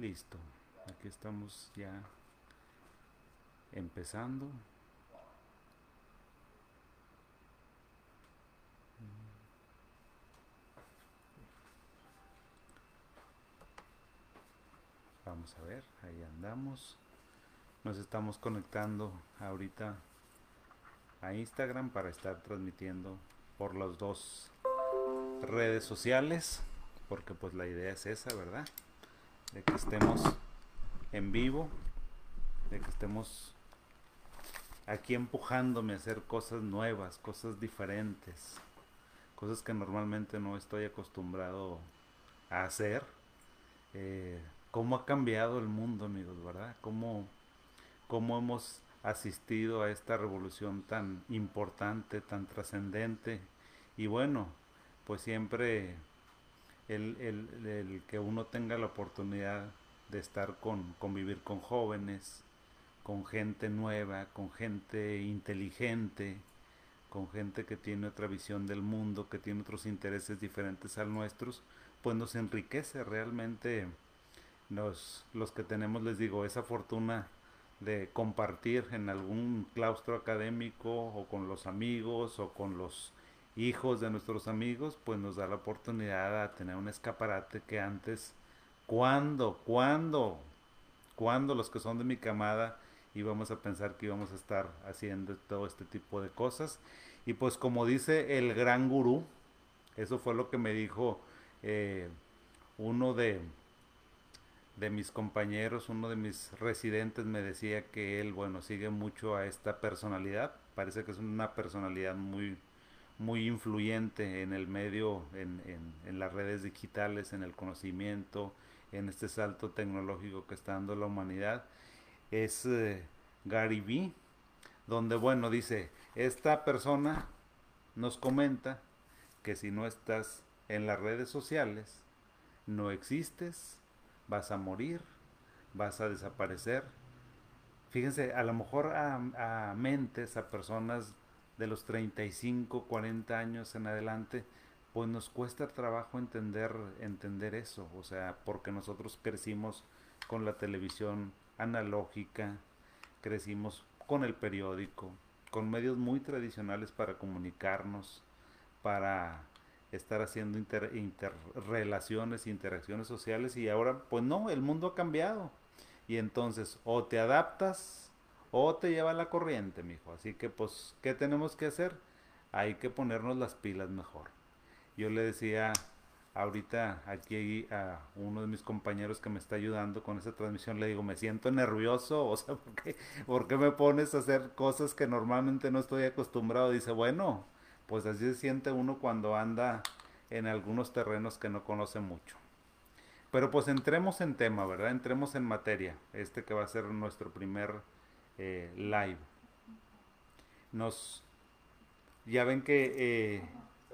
Listo. Aquí estamos ya empezando. Vamos a ver, ahí andamos. Nos estamos conectando ahorita a Instagram para estar transmitiendo por las dos redes sociales, porque pues la idea es esa, ¿verdad? De que estemos en vivo, de que estemos aquí empujándome a hacer cosas nuevas, cosas diferentes, cosas que normalmente no estoy acostumbrado a hacer. Eh, ¿Cómo ha cambiado el mundo, amigos, verdad? ¿Cómo, cómo hemos asistido a esta revolución tan importante, tan trascendente. Y bueno, pues siempre el, el, que uno tenga la oportunidad de estar con, convivir con jóvenes, con gente nueva, con gente inteligente, con gente que tiene otra visión del mundo, que tiene otros intereses diferentes al nuestros, pues nos enriquece realmente los, los que tenemos, les digo, esa fortuna de compartir en algún claustro académico o con los amigos o con los hijos de nuestros amigos, pues nos da la oportunidad de tener un escaparate que antes, ¿cuándo? ¿Cuándo? ¿Cuándo los que son de mi camada íbamos a pensar que íbamos a estar haciendo todo este tipo de cosas? Y pues como dice el gran gurú, eso fue lo que me dijo eh, uno de, de mis compañeros, uno de mis residentes me decía que él, bueno, sigue mucho a esta personalidad. Parece que es una personalidad muy, muy influyente en el medio, en, en, en las redes digitales, en el conocimiento, en este salto tecnológico que está dando la humanidad. Es eh, Gary Vee, donde, bueno, dice, esta persona nos comenta que si no estás en las redes sociales, no existes, vas a morir, vas a desaparecer. Fíjense, a lo mejor a, a, mentes, a personas de los 35, 40 años en adelante, pues nos cuesta trabajo entender, entender eso, o sea, porque nosotros crecimos con la televisión analógica, crecimos con el periódico, con medios muy tradicionales para comunicarnos, para estar haciendo inter, interrelaciones, interacciones sociales y ahora pues no, el mundo ha cambiado. Y entonces o te adaptas o te lleva la corriente, mijo. Así que pues, ¿qué tenemos que hacer? Hay que ponernos las pilas mejor. Yo le decía ahorita aquí a uno de mis compañeros que me está ayudando con esa transmisión, le digo, me siento nervioso, o sea, ¿por qué, ¿por qué me pones a hacer cosas que normalmente no estoy acostumbrado? Dice, bueno, pues así se siente uno cuando anda en algunos terrenos que no conoce mucho. Pero pues entremos en tema, ¿verdad? Entremos en materia, este que va a ser nuestro primer eh, live. Nos, ya ven que eh,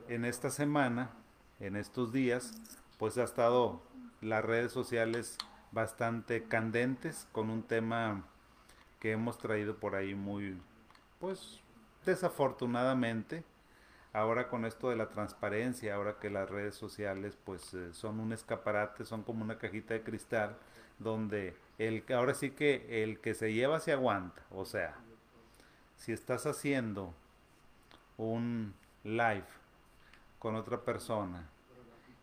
en esta semana, en estos días, pues ha estado las redes sociales bastante candentes con un tema que hemos traído por ahí muy, pues desafortunadamente, ahora con esto de la transparencia, ahora que las redes sociales pues eh, son un escaparate, son como una cajita de cristal donde el ahora sí que el que se lleva se aguanta, o sea, si estás haciendo un live con otra persona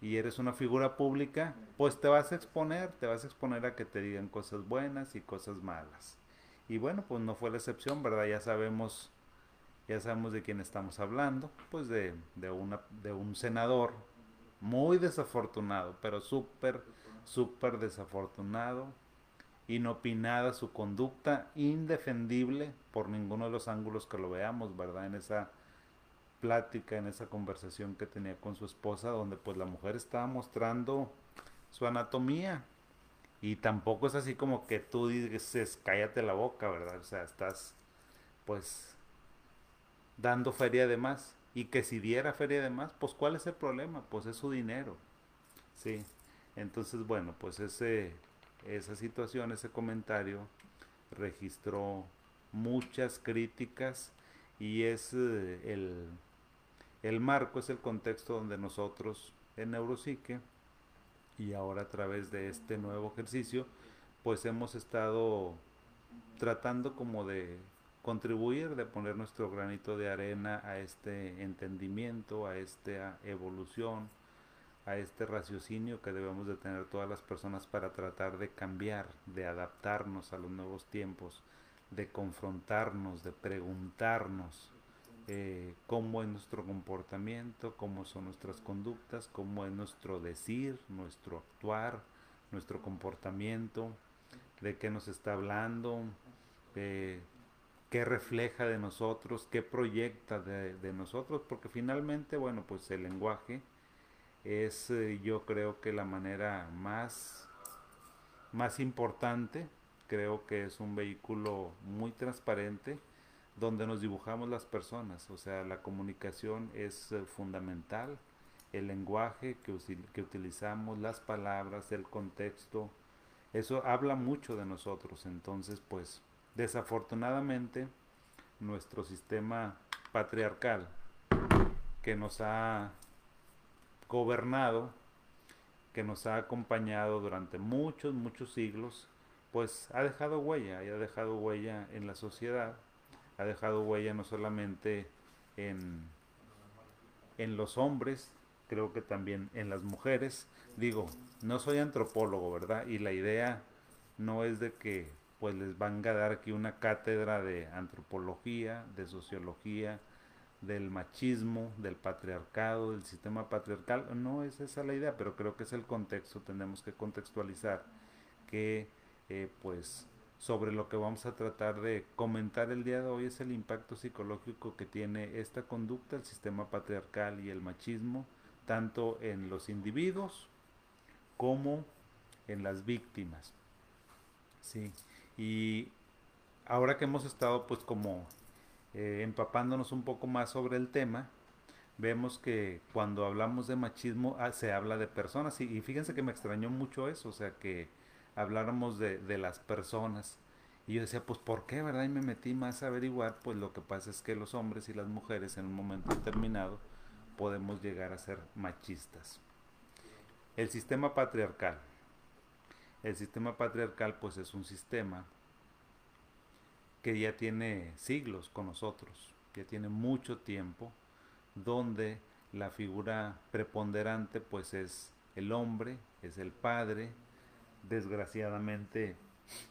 y eres una figura pública, pues te vas a exponer, te vas a exponer a que te digan cosas buenas y cosas malas. Y bueno, pues no fue la excepción, ¿verdad? Ya sabemos ya sabemos de quién estamos hablando, pues de, de, una, de un senador muy desafortunado, pero súper, súper desafortunado, inopinada su conducta, indefendible por ninguno de los ángulos que lo veamos, ¿verdad? En esa plática, en esa conversación que tenía con su esposa, donde pues la mujer estaba mostrando su anatomía. Y tampoco es así como que tú dices, cállate la boca, ¿verdad? O sea, estás pues dando feria de más. Y que si diera feria de más, pues ¿cuál es el problema? Pues es su dinero. Sí. Entonces, bueno, pues ese, esa situación, ese comentario registró muchas críticas y es eh, el, el marco, es el contexto donde nosotros en Neuropsique y ahora a través de este nuevo ejercicio, pues hemos estado tratando como de contribuir, de poner nuestro granito de arena a este entendimiento, a esta evolución, a este raciocinio que debemos de tener todas las personas para tratar de cambiar, de adaptarnos a los nuevos tiempos, de confrontarnos, de preguntarnos eh, cómo es nuestro comportamiento, cómo son nuestras conductas, cómo es nuestro decir, nuestro actuar, nuestro comportamiento, de qué nos está hablando, eh, qué refleja de nosotros, qué proyecta de, de, nosotros, porque finalmente, bueno, pues el lenguaje es eh, yo creo que la manera más, más importante, creo que es un vehículo muy transparente, donde nos dibujamos las personas, o sea, la comunicación es eh, fundamental, el lenguaje que, que, utilizamos, las palabras, el contexto, eso habla mucho de nosotros, entonces pues desafortunadamente nuestro sistema patriarcal que nos ha gobernado, que nos ha acompañado durante muchos, muchos siglos, pues ha dejado huella y ha dejado huella en la sociedad ha dejado huella no solamente en, en los hombres, creo que también en las mujeres. Digo, no soy antropólogo, ¿verdad? Y la idea no es de que pues les van a dar aquí una cátedra de antropología, de sociología, del machismo, del patriarcado, del sistema patriarcal. No es esa la idea, pero creo que es el contexto. Tenemos que contextualizar que eh, pues sobre lo que vamos a tratar de comentar el día de hoy es el impacto psicológico que tiene esta conducta, el sistema patriarcal y el machismo, tanto en los individuos como en las víctimas. Sí, y ahora que hemos estado pues como eh, empapándonos un poco más sobre el tema, vemos que cuando hablamos de machismo ah, se habla de personas y, y fíjense que me extrañó mucho eso, o sea que habláramos de, de, las personas. Y yo decía, pues ¿por qué, verdad? Y me metí más a averiguar, pues lo que pasa es que los hombres y las mujeres en un momento determinado podemos llegar a ser machistas. El sistema patriarcal. El sistema patriarcal pues es un sistema que ya tiene siglos con nosotros, ya tiene mucho tiempo, donde la figura preponderante pues es el hombre, es el padre, desgraciadamente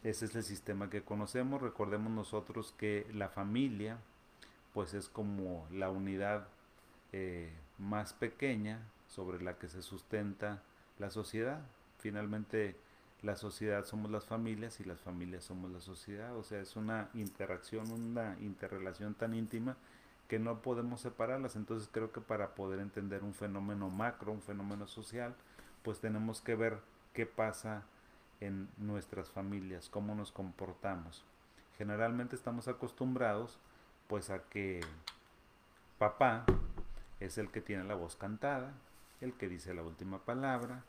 ese es el sistema que conocemos. Recordemos nosotros que la familia pues es como la unidad eh, más pequeña sobre la que se sustenta la sociedad. Finalmente la sociedad somos las familias y las familias somos la sociedad. O sea, es una interacción, una interrelación tan íntima que no podemos separarlas. Entonces creo que para poder entender un fenómeno macro, un fenómeno social, pues tenemos que ver qué pasa en nuestras familias, cómo nos comportamos. Generalmente estamos acostumbrados pues a que papá es el que tiene la voz cantada, el que dice la última palabra,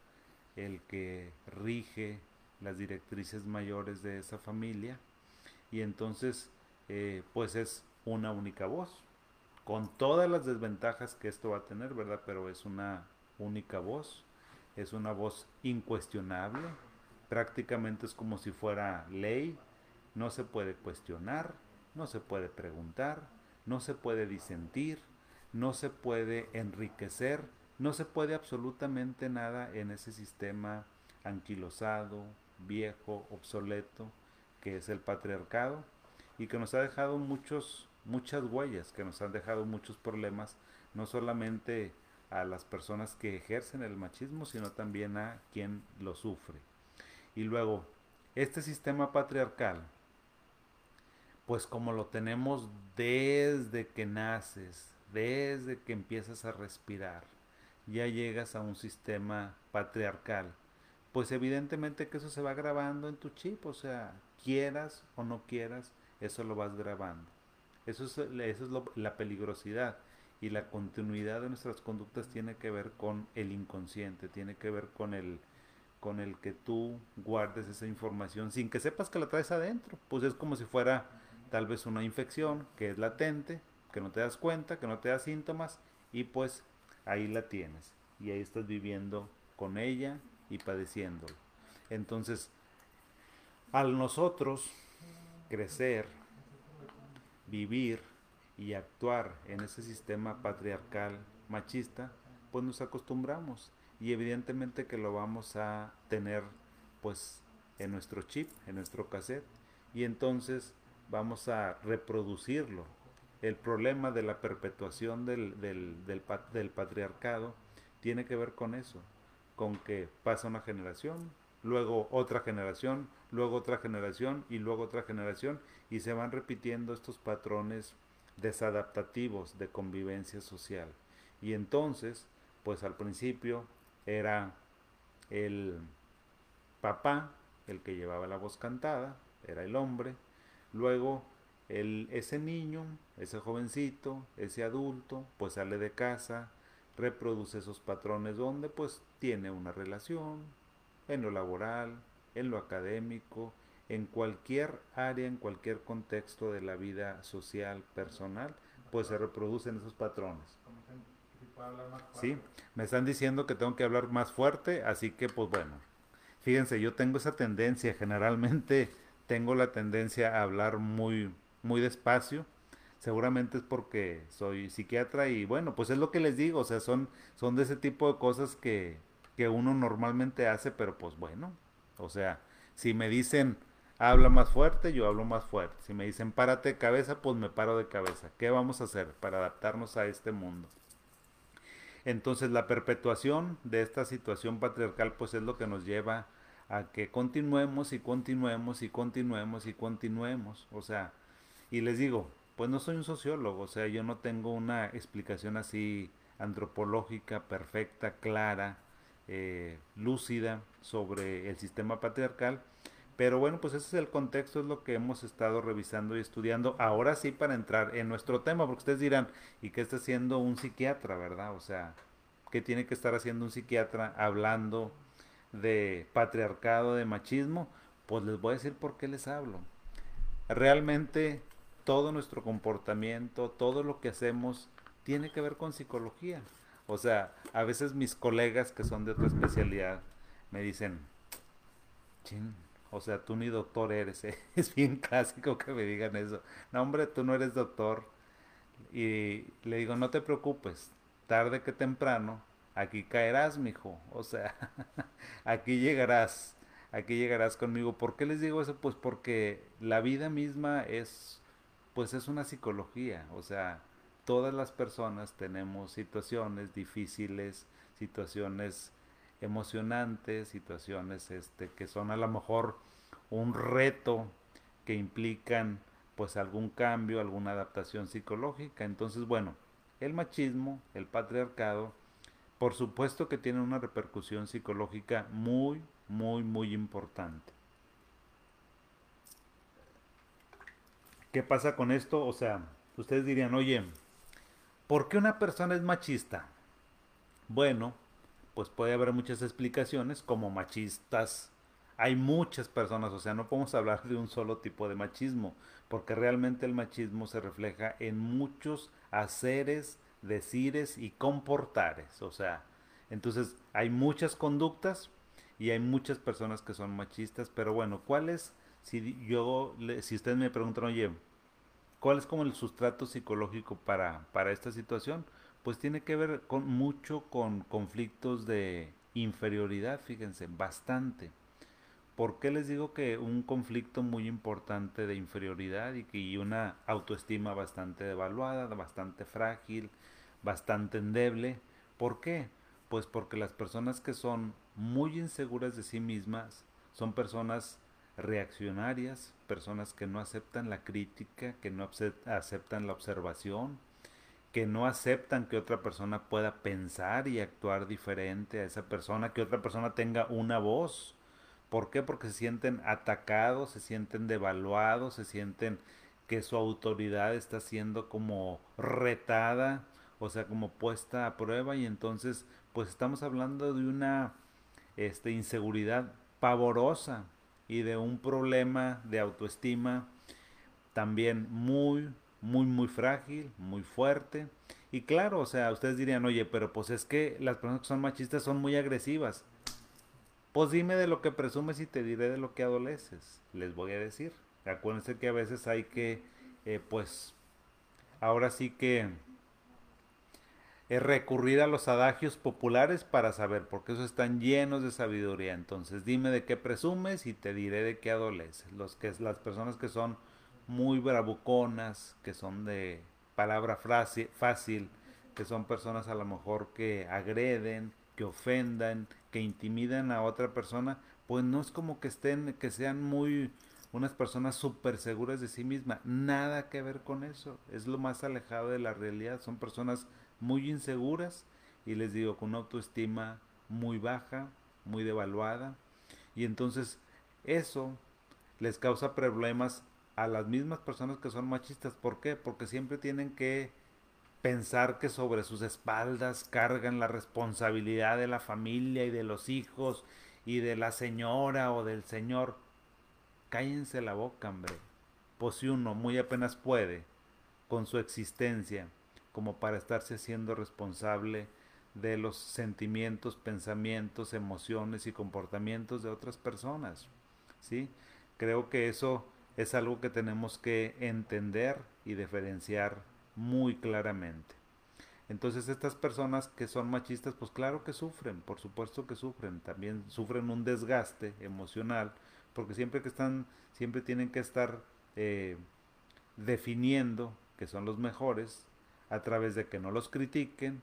el que rige las directrices mayores de esa familia y entonces eh, pues es una única voz con todas las desventajas que esto va a tener, ¿verdad? Pero es una única voz, es una voz incuestionable, prácticamente es como si fuera ley, no se puede cuestionar, no se puede preguntar, no se puede disentir, no se puede enriquecer, no se puede absolutamente nada en ese sistema anquilosado, viejo, obsoleto, que es el patriarcado, y que nos ha dejado muchos, muchas huellas, que nos han dejado muchos problemas, no solamente a las personas que ejercen el machismo, sino también a quien lo sufre. Y luego, este sistema patriarcal, pues como lo tenemos desde que naces, desde que empiezas a respirar, ya llegas a un sistema patriarcal, pues evidentemente que eso se va grabando en tu chip, o sea, quieras o no quieras, eso lo vas grabando. Eso es, eso es la peligrosidad y la continuidad de nuestras conductas tiene que ver con el inconsciente, tiene que ver con el, con el que tú guardes esa información sin que sepas que la traes adentro. Pues es como si fuera tal vez una infección que es latente, que no te das cuenta, que no te da síntomas y pues ahí la tienes y ahí estás viviendo con ella y padeciéndolo. Entonces, al nosotros crecer, vivir y actuar en ese sistema patriarcal machista, pues nos acostumbramos y evidentemente que lo vamos a tener pues en nuestro chip, en nuestro cassette y entonces vamos a reproducirlo. El problema de la perpetuación del, del, del patriarcado tiene que ver con eso, con que pasa una generación, luego otra generación, luego otra generación y luego otra generación y se van repitiendo estos patrones desadaptativos de convivencia social. Y entonces, pues al principio era el papá el que llevaba la voz cantada, era el hombre, luego el, ese niño, ese jovencito, ese adulto, pues sale de casa, reproduce esos patrones donde pues tiene una relación, en lo laboral, en lo académico, en cualquier área, en cualquier contexto de la vida social, personal, pues se reproducen esos patrones. Sí, me están diciendo que tengo que hablar más fuerte, así que pues bueno, fíjense, yo tengo esa tendencia, generalmente tengo la tendencia a hablar muy, muy despacio, seguramente es porque soy psiquiatra y bueno, pues es lo que les digo, o sea, son, son de ese tipo de cosas que, que uno normalmente hace, pero pues bueno, o sea, si me dicen habla más fuerte, yo hablo más fuerte. Si me dicen párate de cabeza, pues me paro de cabeza. ¿Qué vamos a hacer para adaptarnos a este mundo? Entonces la perpetuación de esta situación patriarcal pues es lo que nos lleva a que continuemos y continuemos y continuemos y continuemos. O sea, y les digo, pues no soy un sociólogo, o sea, yo no tengo una explicación así antropológica, perfecta, clara, eh, lúcida sobre el sistema patriarcal, pero bueno, pues ese es el contexto, es lo que hemos estado revisando y estudiando. Ahora sí para entrar en nuestro tema, porque ustedes dirán, ¿y qué está haciendo un psiquiatra, verdad? O sea, ¿qué tiene que estar haciendo un psiquiatra hablando de patriarcado, de machismo? Pues les voy a decir por qué les hablo. Realmente todo nuestro comportamiento, todo lo que hacemos, tiene que ver con psicología. O sea, a veces mis colegas que son de otra especialidad me dicen, chin, o sea, tú ni doctor eres, ¿eh? es bien clásico que me digan eso. No, hombre, tú no eres doctor. Y le digo, no te preocupes, tarde que temprano, aquí caerás, mijo. O sea, aquí llegarás, aquí llegarás conmigo. ¿Por qué les digo eso? Pues porque la vida misma es, pues es una psicología. O sea, todas las personas tenemos situaciones difíciles, situaciones emocionantes, situaciones este, que son a lo mejor un reto que implican pues algún cambio, alguna adaptación psicológica. Entonces, bueno, el machismo, el patriarcado, por supuesto que tiene una repercusión psicológica muy, muy, muy importante. ¿Qué pasa con esto? O sea, ustedes dirían, oye, ¿por qué una persona es machista? Bueno, pues puede haber muchas explicaciones, como machistas. Hay muchas personas, o sea, no podemos hablar de un solo tipo de machismo, porque realmente el machismo se refleja en muchos haceres, decires y comportares. O sea, entonces hay muchas conductas y hay muchas personas que son machistas, pero bueno, ¿cuál es? Si yo, si ustedes me preguntan, oye, ¿cuál es como el sustrato psicológico para, para esta situación? pues tiene que ver con mucho con conflictos de inferioridad, fíjense, bastante. ¿Por qué les digo que un conflicto muy importante de inferioridad y, que, una autoestima bastante devaluada, bastante frágil, bastante endeble? ¿Por qué? Pues porque las personas que son muy inseguras de sí mismas son personas reaccionarias, personas que no aceptan la crítica, que no aceptan la observación, que no aceptan que otra persona pueda pensar y actuar diferente a esa persona, que otra persona tenga una voz. ¿Por qué? Porque se sienten atacados, se sienten devaluados, se sienten que su autoridad está siendo como retada, o sea, como puesta a prueba y entonces pues estamos hablando de una este, inseguridad pavorosa y de un problema de autoestima también muy muy, muy frágil, muy fuerte. Y claro, o sea, ustedes dirían, oye, pero pues es que las personas que son machistas son muy agresivas. Pues dime de lo que presumes y te diré de lo que adoleces, les voy a decir. Acuérdense que a veces hay que, eh, pues, ahora sí que recurrir a los adagios populares para saber, porque esos están llenos de sabiduría. Entonces, dime de qué presumes y te diré de qué adoleces. Los que, las personas que son muy bravuconas, que son de palabra fácil, que son personas a lo mejor que agreden, que ofendan, que intimidan a otra persona, pues no es como que estén, que sean muy unas personas súper seguras de sí mismas. Nada que ver con eso. Es lo más alejado de la realidad. Son personas muy inseguras y les digo con una autoestima muy baja, muy devaluada. Y entonces eso les causa problemas a las mismas personas que son machistas. ¿Por qué? Porque siempre tienen que pensar que sobre sus espaldas cargan la responsabilidad de la familia y de los hijos y de la señora o del señor. Cállense la boca, hombre. Pues si uno muy apenas puede con su existencia como para estarse haciendo responsable de los sentimientos, pensamientos, emociones y comportamientos de otras personas. ¿sí? Creo que eso es algo que tenemos que entender y diferenciar muy claramente. Entonces estas personas que son machistas, pues claro que sufren, por supuesto que sufren, también sufren un desgaste emocional, porque siempre que están, siempre tienen que estar eh, definiendo que son los mejores a través de que no los critiquen,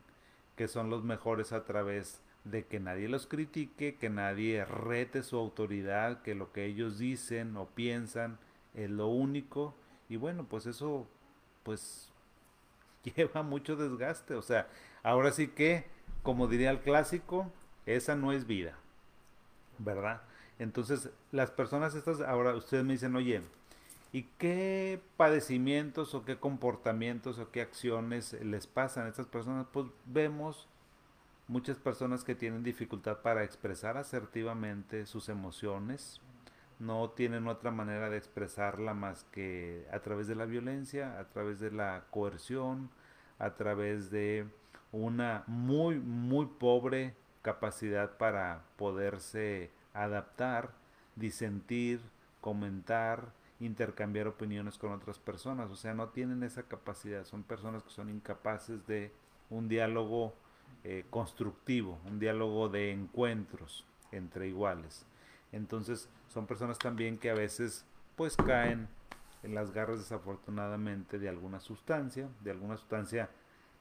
que son los mejores a través de que nadie los critique, que nadie rete su autoridad, que lo que ellos dicen o piensan es lo único y bueno, pues eso pues lleva mucho desgaste, o sea, ahora sí que, como diría el clásico, esa no es vida, ¿verdad? Entonces, las personas estas, ahora ustedes me dicen, oye, ¿y qué padecimientos o qué comportamientos o qué acciones les pasan a estas personas? Pues vemos muchas personas que tienen dificultad para expresar asertivamente sus emociones, no tienen otra manera de expresarla más que a través de la violencia, a través de la coerción, a través de una muy, muy pobre capacidad para poderse adaptar, disentir, comentar, intercambiar opiniones con otras personas. O sea, no tienen esa capacidad. Son personas que son incapaces de un diálogo eh, constructivo, un diálogo de encuentros entre iguales. Entonces son personas también que a veces pues caen en las garras desafortunadamente de alguna sustancia, de alguna sustancia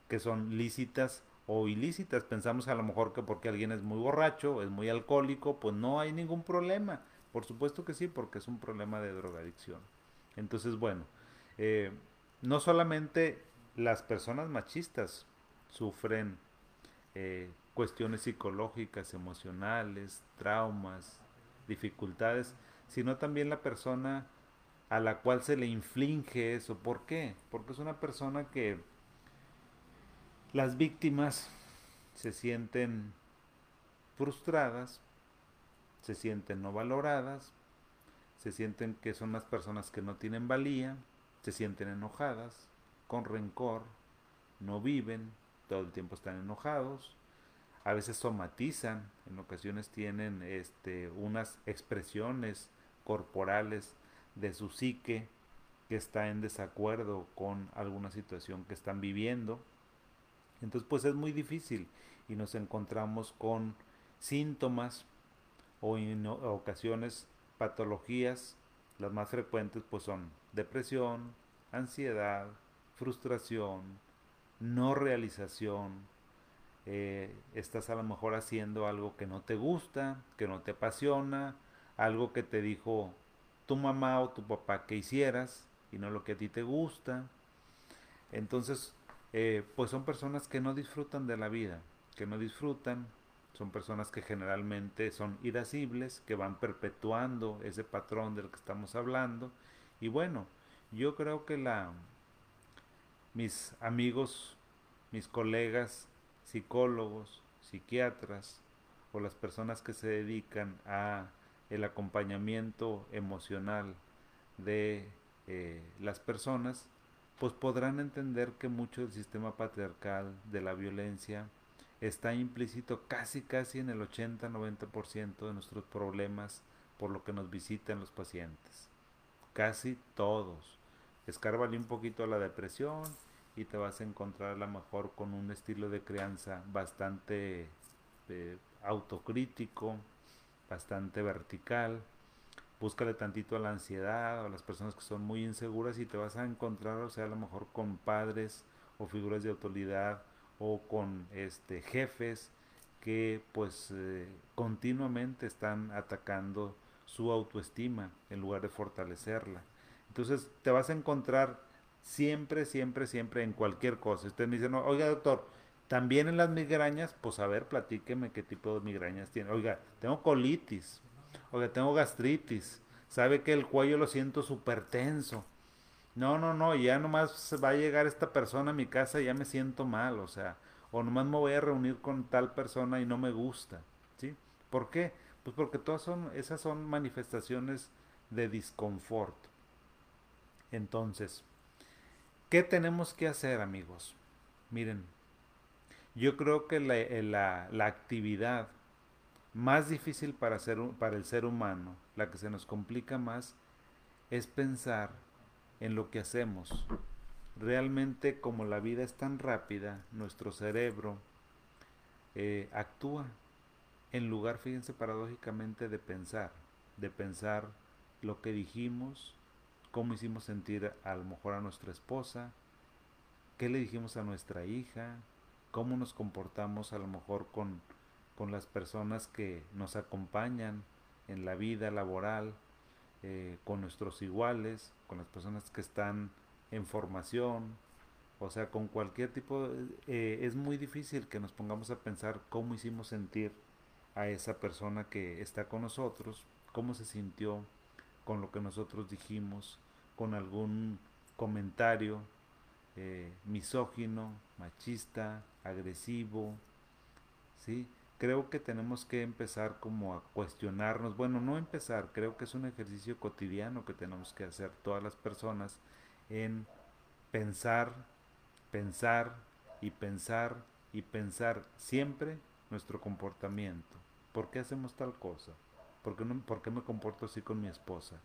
que son lícitas o ilícitas. Pensamos a lo mejor que porque alguien es muy borracho, es muy alcohólico, pues no hay ningún problema. Por supuesto que sí, porque es un problema de drogadicción. Entonces, bueno, eh, no solamente las personas machistas sufren eh, cuestiones psicológicas, emocionales, traumas, dificultades, sino también la persona a la cual se le inflige eso. ¿Por qué? Porque es una persona que las víctimas se sienten frustradas, se sienten no valoradas, se sienten que son las personas que no tienen valía, se sienten enojadas, con rencor, no viven, todo el tiempo están enojados, a veces somatizan, en ocasiones tienen este, unas expresiones corporales de su psique que está en desacuerdo con alguna situación que están viviendo. Entonces pues es muy difícil y nos encontramos con síntomas o en ocasiones patologías. Las más frecuentes pues son depresión, ansiedad, frustración, no realización, eh, estás a lo mejor haciendo algo que no te gusta, que no te apasiona, algo que te dijo tu mamá o tu papá que hicieras y no lo que a ti te gusta. Entonces, eh, pues son personas que no disfrutan de la vida, que no disfrutan, son personas que generalmente son irascibles, que van perpetuando ese patrón del que estamos hablando. Y bueno, yo creo que la mis amigos, mis colegas psicólogos, psiquiatras o las personas que se dedican a el acompañamiento emocional de eh, las personas, pues podrán entender que mucho del sistema patriarcal, de la violencia, está implícito casi casi en el 80-90% de nuestros problemas por lo que nos visitan los pacientes. Casi todos. Escárbale un poquito a la depresión y te vas a encontrar a lo mejor con un estilo de crianza bastante eh, autocrítico, bastante vertical. Búscale tantito a la ansiedad o a las personas que son muy inseguras y te vas a encontrar, o sea, a lo mejor con padres o figuras de autoridad o con este jefes que pues eh, continuamente están atacando su autoestima en lugar de fortalecerla. Entonces te vas a encontrar siempre, siempre, siempre en cualquier cosa. Usted me dice, no, oiga doctor, también en las migrañas, pues a ver, platíqueme qué tipo de migrañas tiene. Oiga, tengo colitis, oiga, tengo gastritis, sabe que el cuello lo siento súper tenso. No, no, no, ya nomás va a llegar esta persona a mi casa y ya me siento mal, o sea, o nomás me voy a reunir con tal persona y no me gusta, ¿sí? ¿Por qué? Pues porque todas son, esas son manifestaciones de disconfort. Entonces, ¿qué tenemos que hacer, amigos? Miren, yo creo que la, eh, la, actividad más difícil para, ser, para el ser humano, la que se nos complica más, es pensar en lo que hacemos. Realmente como la vida es tan rápida, nuestro cerebro eh, actúa en lugar, fíjense paradójicamente, de pensar, de pensar lo que dijimos, cómo hicimos sentir a lo mejor a nuestra esposa, qué le dijimos a nuestra hija, cómo nos comportamos a lo mejor con, con las personas que nos acompañan en la vida laboral, eh, con nuestros iguales, con las personas que están en formación, o sea, con cualquier tipo, eh, es muy difícil que nos pongamos a pensar cómo hicimos sentir a esa persona que está con nosotros, cómo se sintió con lo que nosotros dijimos, con algún comentario eh, misógino, machista, agresivo, ¿sí? Creo que tenemos que empezar como a cuestionarnos, bueno, no empezar, creo que es un ejercicio cotidiano que tenemos que hacer todas las personas en pensar, pensar y pensar y pensar siempre nuestro comportamiento. ¿Por qué hacemos tal cosa? ¿Por qué, no, ¿Por qué me comporto así con mi esposa?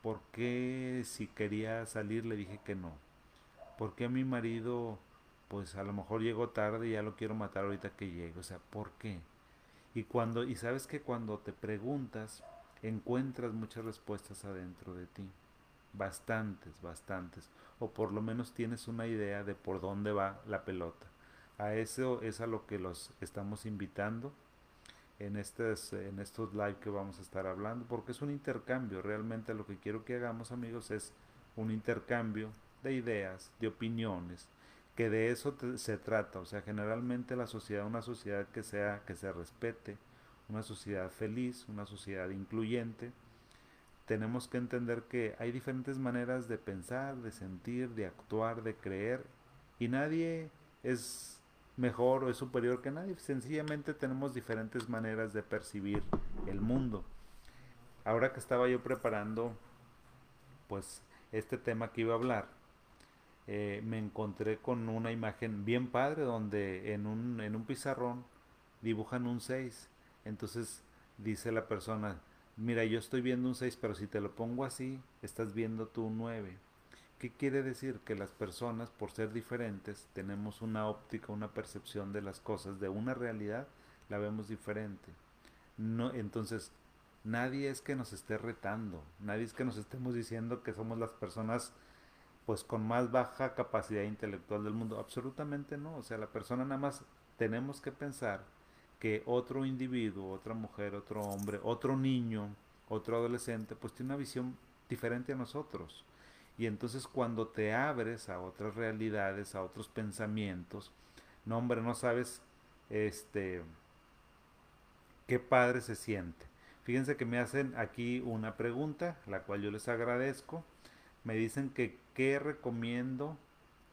¿Por qué si quería salir le dije que no? ¿Por qué mi marido, pues a lo mejor llegó tarde y ya lo quiero matar ahorita que llegue? O sea, ¿por qué? Y cuando, y sabes que cuando te preguntas, encuentras muchas respuestas adentro de ti. Bastantes, bastantes. O por lo menos tienes una idea de por dónde va la pelota. A eso es a lo que los estamos invitando en, estos, en estos live que vamos a estar hablando, porque es un intercambio. Realmente lo que quiero que hagamos, amigos, es un intercambio de ideas, de opiniones, que de eso se trata. O sea, generalmente la sociedad, una sociedad que sea, que se respete, una sociedad feliz, una sociedad incluyente, tenemos que entender que hay diferentes maneras de pensar, de sentir, de actuar, de creer, y nadie es mejor o es superior que nadie. Sencillamente tenemos diferentes maneras de percibir el mundo. Ahora que estaba yo preparando, pues, este tema que iba a hablar, eh, me encontré con una imagen bien padre donde en un, en un pizarrón dibujan un 6. Entonces dice la persona, mira, yo estoy viendo un 6, pero si te lo pongo así, estás viendo tú un 9. ¿Qué quiere decir? Que las personas, por ser diferentes, tenemos una óptica, una percepción de las cosas, de una realidad, la vemos diferente. No, entonces, nadie es que nos esté retando, nadie es que nos estemos diciendo que somos las personas pues con más baja capacidad intelectual del mundo. Absolutamente no. O sea, la persona nada más tenemos que pensar que otro individuo, otra mujer, otro hombre, otro niño, otro adolescente, pues tiene una visión diferente a nosotros. Y entonces cuando te abres a otras realidades, a otros pensamientos, no hombre, no sabes este qué padre se siente. Fíjense que me hacen aquí una pregunta, la cual yo les agradezco. Me dicen que qué recomiendo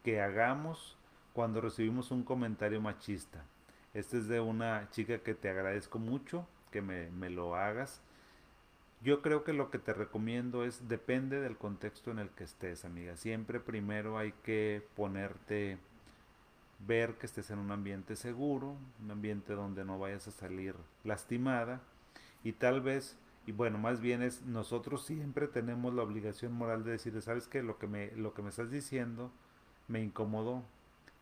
que hagamos cuando recibimos un comentario machista. Este es de una chica que te agradezco mucho que me, me lo hagas. Yo creo que lo que te recomiendo es, depende del contexto en el que estés, amiga. Siempre primero hay que ponerte ver que estés en un ambiente seguro, un ambiente donde no vayas a salir lastimada y tal vez, y bueno, más bien es nosotros siempre tenemos la obligación moral de decir, sabes que lo que me, lo que me estás diciendo me incomodó,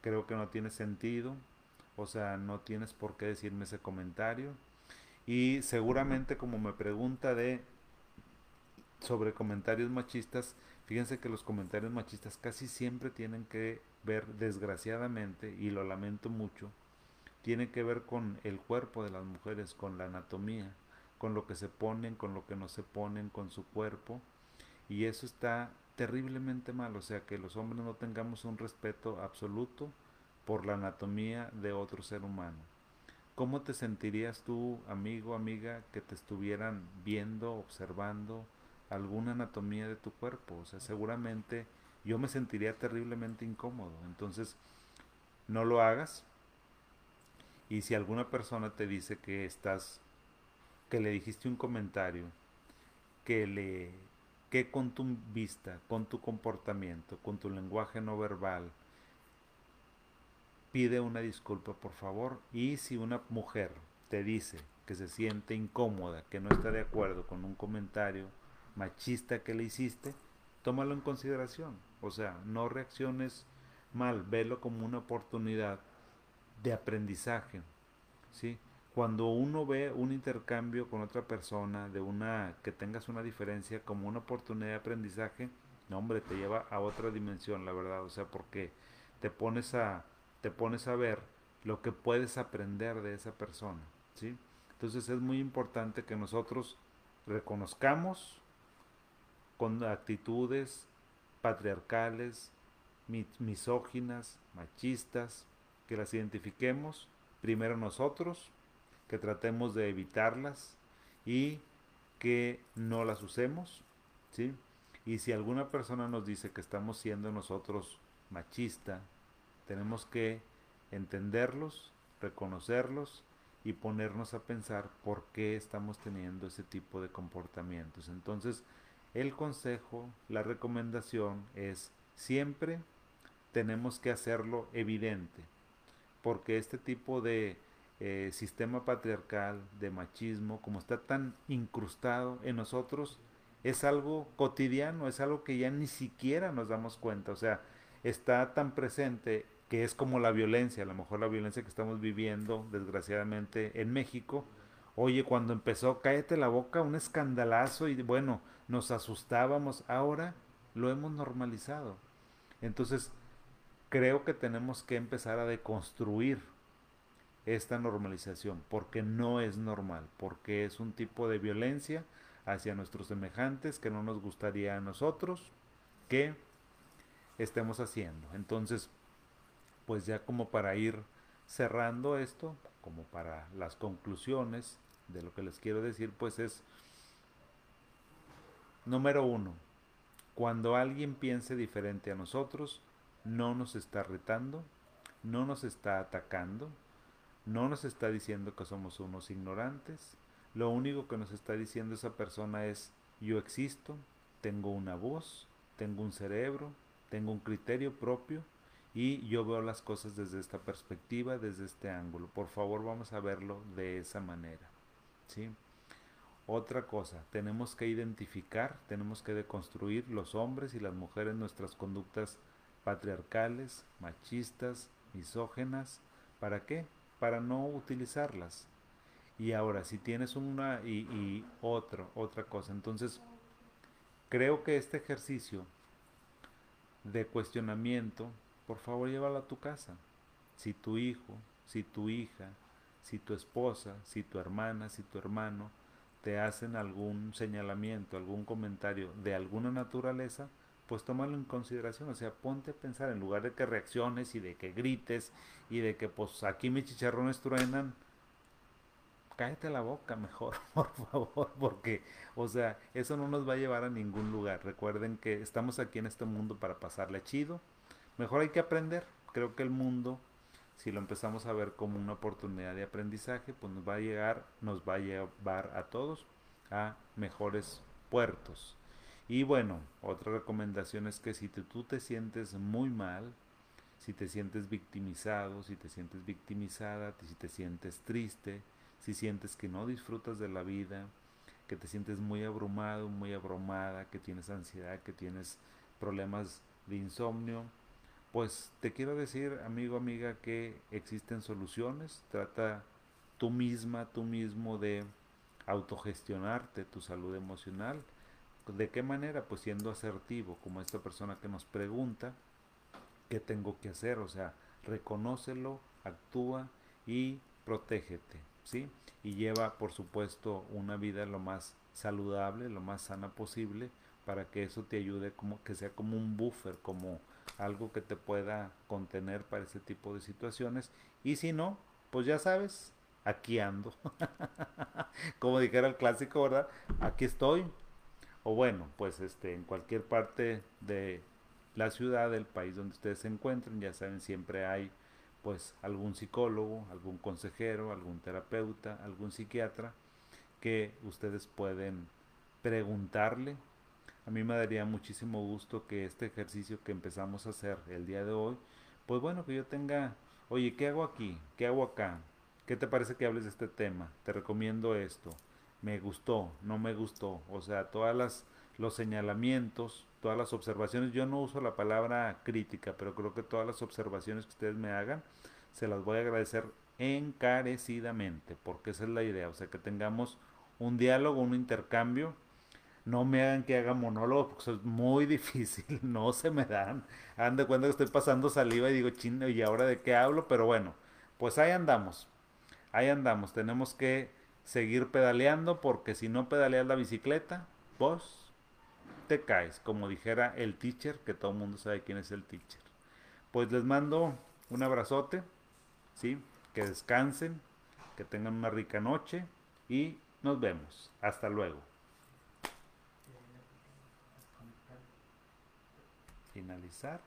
creo que no tiene sentido, o sea, no tienes por qué decirme ese comentario. Y seguramente como me pregunta de sobre comentarios machistas, fíjense que los comentarios machistas casi siempre tienen que ver, desgraciadamente, y lo lamento mucho, tienen que ver con el cuerpo de las mujeres, con la anatomía, con lo que se ponen, con lo que no se ponen, con su cuerpo. Y eso está terriblemente mal, o sea, que los hombres no tengamos un respeto absoluto por la anatomía de otro ser humano. ¿Cómo te sentirías tú, amigo, amiga, que te estuvieran viendo, observando alguna anatomía de tu cuerpo? O sea, seguramente yo me sentiría terriblemente incómodo. Entonces, no lo hagas. Y si alguna persona te dice que estás, que le dijiste un comentario, que le, que con tu vista, con tu comportamiento, con tu lenguaje no verbal, pide una disculpa por favor y si una mujer te dice que se siente incómoda, que no está de acuerdo con un comentario machista que le hiciste, tómalo en consideración. O sea, no reacciones mal, velo como una oportunidad de aprendizaje. ¿sí? Cuando uno ve un intercambio con otra persona, de una que tengas una diferencia como una oportunidad de aprendizaje, no hombre, te lleva a otra dimensión, la verdad. O sea, porque te pones a te pones a ver lo que puedes aprender de esa persona, ¿sí? Entonces es muy importante que nosotros reconozcamos con actitudes patriarcales, misóginas, machistas, que las identifiquemos primero nosotros, que tratemos de evitarlas y que no las usemos, ¿sí? Y si alguna persona nos dice que estamos siendo nosotros machista, tenemos que entenderlos, reconocerlos y ponernos a pensar por qué estamos teniendo ese tipo de comportamientos. Entonces, el consejo, la recomendación es siempre tenemos que hacerlo evidente, porque este tipo de eh, sistema patriarcal, de machismo, como está tan incrustado en nosotros, es algo cotidiano, es algo que ya ni siquiera nos damos cuenta, o sea, está tan presente que es como la violencia, a lo mejor la violencia que estamos viviendo desgraciadamente en México. Oye, cuando empezó, cállate la boca, un escandalazo y bueno, nos asustábamos, ahora lo hemos normalizado. Entonces, creo que tenemos que empezar a deconstruir esta normalización, porque no es normal, porque es un tipo de violencia hacia nuestros semejantes que no nos gustaría a nosotros que estemos haciendo. Entonces, pues ya como para ir cerrando esto, como para las conclusiones de lo que les quiero decir, pues es, número uno, cuando alguien piense diferente a nosotros, no nos está retando, no nos está atacando, no nos está diciendo que somos unos ignorantes, lo único que nos está diciendo esa persona es, yo existo, tengo una voz, tengo un cerebro, tengo un criterio propio, y yo veo las cosas desde esta perspectiva, desde este ángulo. Por favor, vamos a verlo de esa manera. ¿sí? Otra cosa, tenemos que identificar, tenemos que deconstruir los hombres y las mujeres nuestras conductas patriarcales, machistas, misógenas. ¿Para qué? Para no utilizarlas. Y ahora, si tienes una y, otra, otra cosa, entonces creo que este ejercicio de cuestionamiento por favor llévala a tu casa. Si tu hijo, si tu hija, si tu esposa, si tu hermana, si tu hermano te hacen algún señalamiento, algún comentario de alguna naturaleza, pues tómalo en consideración, o sea, ponte a pensar en lugar de que reacciones y de que grites y de que pues aquí mis chicharrones truenan, cállate la boca mejor, por favor, porque, o sea, eso no nos va a llevar a ningún lugar. Recuerden que estamos aquí en este mundo para pasarle chido, Mejor hay que aprender. Creo que el mundo, si lo empezamos a ver como una oportunidad de aprendizaje, pues nos va a llegar, nos va a llevar a todos a mejores puertos. Y bueno, otra recomendación es que si tú te sientes muy mal, si te sientes victimizado, si te sientes victimizada, si te sientes triste, si sientes que no disfrutas de la vida, que te sientes muy abrumado, muy abrumada, que tienes ansiedad, que tienes problemas de insomnio, pues te quiero decir, amigo, amiga, que existen soluciones. Trata tú misma, tú mismo de autogestionarte tu salud emocional. ¿De qué manera? Pues siendo asertivo, como esta persona que nos pregunta, ¿qué tengo que hacer? O sea, reconócelo, actúa y protégete, ¿sí? Y lleva, por supuesto, una vida lo más saludable, lo más sana posible, para que eso te ayude como que sea como un buffer, como algo que te pueda contener para ese tipo de situaciones. Y si no, pues ya sabes, aquí ando. como dijera el clásico, ¿verdad? Aquí estoy. O bueno, pues este, en cualquier parte de la ciudad, del país donde ustedes se encuentren, ya saben, siempre hay pues algún psicólogo, algún consejero, algún terapeuta, algún psiquiatra que ustedes pueden preguntarle a mí me daría muchísimo gusto que este ejercicio que empezamos a hacer el día de hoy, pues bueno, que yo tenga, oye, ¿qué hago aquí? ¿Qué hago acá? ¿Qué te parece que hables de este tema? Te recomiendo esto. Me gustó, no me gustó. O sea, todas las los señalamientos, todas las observaciones, yo no uso la palabra crítica, pero creo que todas las observaciones que ustedes me hagan, se las voy a agradecer encarecidamente, porque esa es la idea, o sea, que tengamos un diálogo, un intercambio no me hagan que haga monólogo porque es muy difícil, no se me dan. Hagan de cuenta que estoy pasando saliva y digo, chino, ¿y ahora de qué hablo? Pero bueno, pues ahí andamos, ahí andamos. Tenemos que seguir pedaleando porque si no pedaleas la bicicleta, vos te caes, como dijera el teacher, que todo el mundo sabe quién es el teacher. Pues les mando un abrazote, ¿sí? Que descansen, que tengan una rica noche y nos vemos. Hasta luego. finalizar